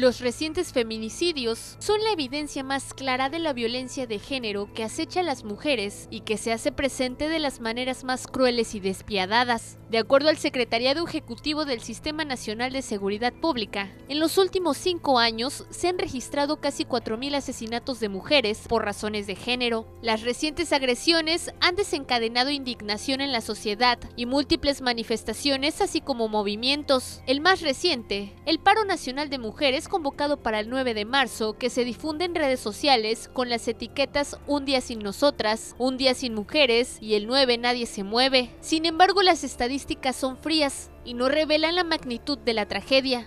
Los recientes feminicidios son la evidencia más clara de la violencia de género que acecha a las mujeres y que se hace presente de las maneras más crueles y despiadadas. De acuerdo al Secretariado Ejecutivo del Sistema Nacional de Seguridad Pública, en los últimos cinco años se han registrado casi 4.000 asesinatos de mujeres por razones de género. Las recientes agresiones han desencadenado indignación en la sociedad y múltiples manifestaciones así como movimientos. El más reciente, el Paro Nacional de Mujeres, es convocado para el 9 de marzo que se difunde en redes sociales con las etiquetas Un día sin nosotras, Un día sin mujeres y el 9 nadie se mueve. Sin embargo, las estadísticas son frías y no revelan la magnitud de la tragedia.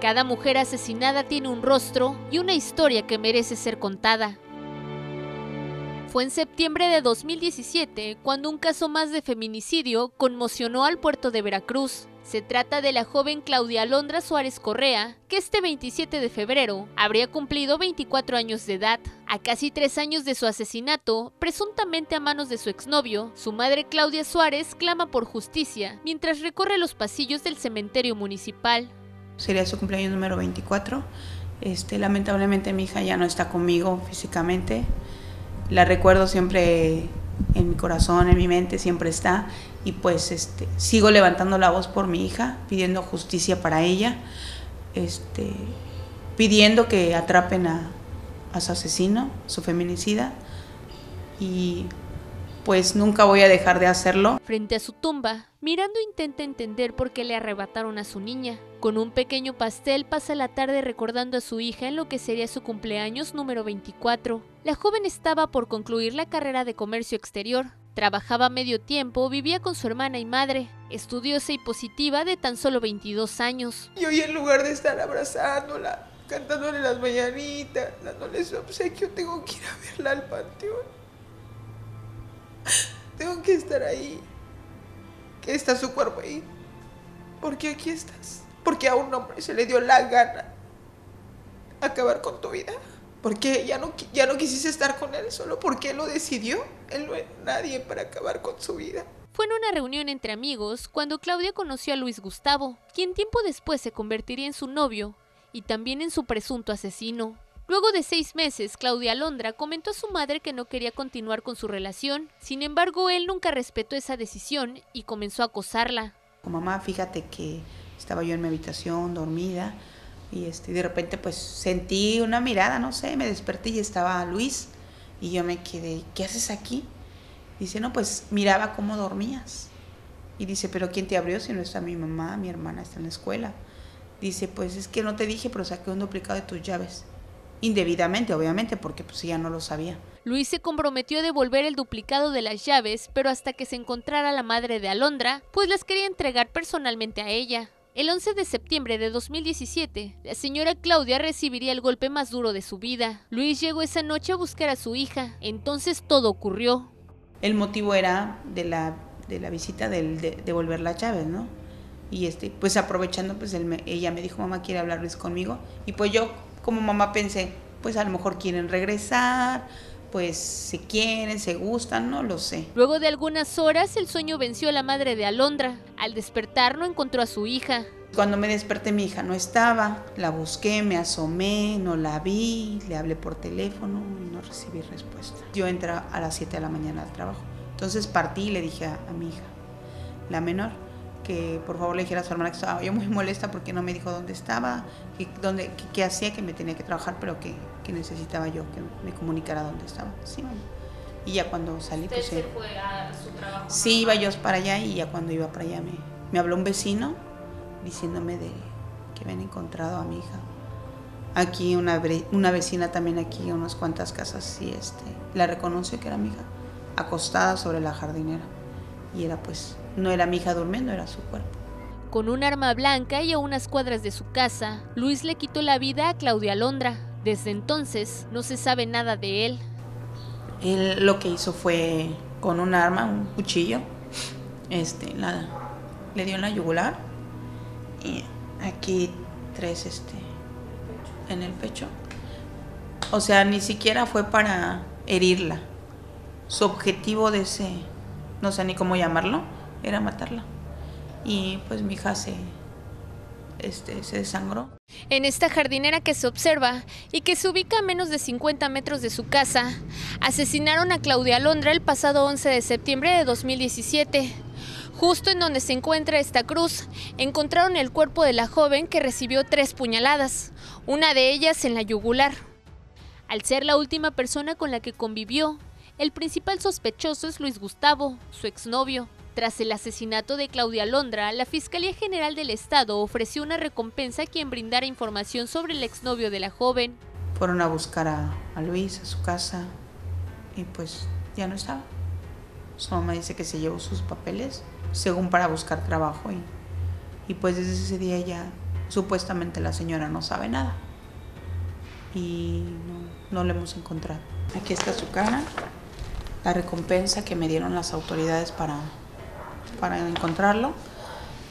Cada mujer asesinada tiene un rostro y una historia que merece ser contada. Fue en septiembre de 2017 cuando un caso más de feminicidio conmocionó al puerto de Veracruz. Se trata de la joven Claudia Alondra Suárez Correa, que este 27 de febrero habría cumplido 24 años de edad. A casi tres años de su asesinato, presuntamente a manos de su exnovio, su madre Claudia Suárez clama por justicia mientras recorre los pasillos del cementerio municipal. Sería su cumpleaños número 24. Este, lamentablemente mi hija ya no está conmigo físicamente. La recuerdo siempre en mi corazón, en mi mente, siempre está. Y pues este, sigo levantando la voz por mi hija, pidiendo justicia para ella, este, pidiendo que atrapen a, a su asesino, su feminicida. Y pues nunca voy a dejar de hacerlo. Frente a su tumba, Mirando intenta entender por qué le arrebataron a su niña. Con un pequeño pastel pasa la tarde recordando a su hija en lo que sería su cumpleaños número 24. La joven estaba por concluir la carrera de comercio exterior. Trabajaba medio tiempo, vivía con su hermana y madre, estudiosa y positiva de tan solo 22 años. Y hoy en lugar de estar abrazándola, cantándole las mañanitas, dándole su obsequio, tengo que ir a verla al panteón. Tengo que estar ahí que está su cuerpo ahí. ¿Por qué aquí estás? Porque a un hombre se le dio la gana acabar con tu vida. Porque ya no, ya no quisiste estar con él solo porque él lo decidió. Él no es nadie para acabar con su vida. Fue en una reunión entre amigos cuando Claudia conoció a Luis Gustavo, quien tiempo después se convertiría en su novio y también en su presunto asesino. Luego de seis meses, Claudia Alondra comentó a su madre que no quería continuar con su relación. Sin embargo, él nunca respetó esa decisión y comenzó a acosarla. Mamá, fíjate que estaba yo en mi habitación dormida y este, de repente pues sentí una mirada, no sé, me desperté y estaba Luis y yo me quedé, ¿qué haces aquí? Dice, no, pues miraba cómo dormías. Y dice, pero ¿quién te abrió si no está mi mamá, mi hermana está en la escuela? Dice, pues es que no te dije, pero saqué un duplicado de tus llaves indebidamente, obviamente, porque pues ya no lo sabía. Luis se comprometió a devolver el duplicado de las llaves, pero hasta que se encontrara la madre de Alondra, pues las quería entregar personalmente a ella. El 11 de septiembre de 2017, la señora Claudia recibiría el golpe más duro de su vida. Luis llegó esa noche a buscar a su hija, entonces todo ocurrió. El motivo era de la, de la visita del, de devolver las llaves, ¿no? Y este, pues aprovechando, pues ella me dijo, mamá quiere hablar Luis conmigo. Y pues yo como mamá pensé, pues a lo mejor quieren regresar, pues se quieren, se gustan, no lo sé. Luego de algunas horas el sueño venció a la madre de Alondra. Al despertar no encontró a su hija. Cuando me desperté mi hija no estaba, la busqué, me asomé, no la vi, le hablé por teléfono y no recibí respuesta. Yo entré a las 7 de la mañana al trabajo. Entonces partí y le dije a, a mi hija, la menor, que por favor le dijera a su hermana que estaba yo muy molesta porque no me dijo dónde estaba, qué dónde, qué, hacía, que me tenía que trabajar, pero que, que, necesitaba yo que me comunicara dónde estaba. Sí, Y ya cuando salí, ¿Usted pues... se fue a su trabajo? Sí, iba yo para allá y ya cuando iba para allá me, me habló un vecino diciéndome de que habían encontrado a mi hija. Aquí una, una vecina también aquí, unas cuantas casas, y este, la reconoció que era mi hija, acostada sobre la jardinera. Y era pues no era mi hija durmiendo, era su cuerpo. Con un arma blanca y a unas cuadras de su casa, Luis le quitó la vida a Claudia Alondra. Desde entonces no se sabe nada de él. Él lo que hizo fue con un arma, un cuchillo, este, la, le dio en la yugular y aquí tres este, en el pecho. O sea, ni siquiera fue para herirla. Su objetivo de ese, no sé ni cómo llamarlo, era matarla. Y pues mi hija se este, se desangró. En esta jardinera que se observa y que se ubica a menos de 50 metros de su casa, asesinaron a Claudia Alondra el pasado 11 de septiembre de 2017. Justo en donde se encuentra esta cruz, encontraron el cuerpo de la joven que recibió tres puñaladas, una de ellas en la yugular. Al ser la última persona con la que convivió, el principal sospechoso es Luis Gustavo, su exnovio. Tras el asesinato de Claudia Londra, la Fiscalía General del Estado ofreció una recompensa a quien brindara información sobre el exnovio de la joven. Fueron a buscar a, Luis a su casa y pues ya no estaba. Su mamá dice que se llevó sus papeles, según para buscar trabajo y, pues desde ese día ya supuestamente la señora no sabe nada y no, no le hemos encontrado. Aquí está su cara, la recompensa que me dieron las autoridades para para encontrarlo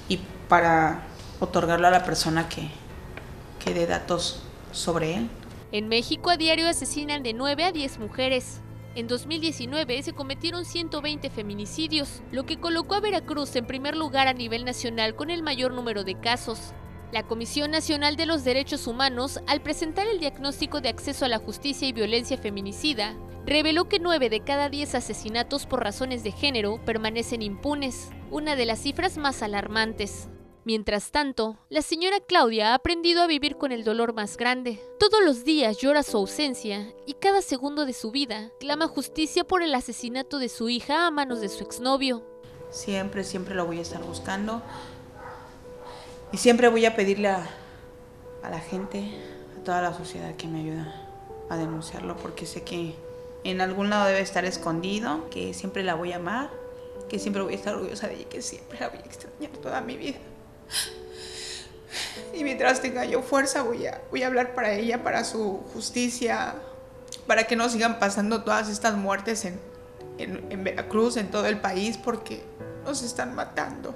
y para otorgarlo a la persona que, que dé datos sobre él. En México a diario asesinan de 9 a 10 mujeres. En 2019 se cometieron 120 feminicidios, lo que colocó a Veracruz en primer lugar a nivel nacional con el mayor número de casos. La Comisión Nacional de los Derechos Humanos, al presentar el diagnóstico de acceso a la justicia y violencia feminicida, reveló que 9 de cada 10 asesinatos por razones de género permanecen impunes, una de las cifras más alarmantes. Mientras tanto, la señora Claudia ha aprendido a vivir con el dolor más grande. Todos los días llora su ausencia y cada segundo de su vida clama justicia por el asesinato de su hija a manos de su exnovio. Siempre, siempre lo voy a estar buscando. Y siempre voy a pedirle a, la gente, a toda la sociedad que me ayude a denunciarlo porque sé que en algún lado debe estar escondido, que siempre la voy a amar, que siempre voy a estar orgullosa de ella, que siempre la voy a extrañar toda mi vida. Y mientras tenga yo fuerza voy a, hablar para ella, para su justicia, para que no sigan pasando todas estas muertes en, en Veracruz, en todo el país, porque nos están matando.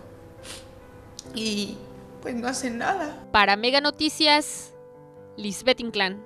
Y pues no hacen nada. Para Mega Noticias, Lisbeth Inclán.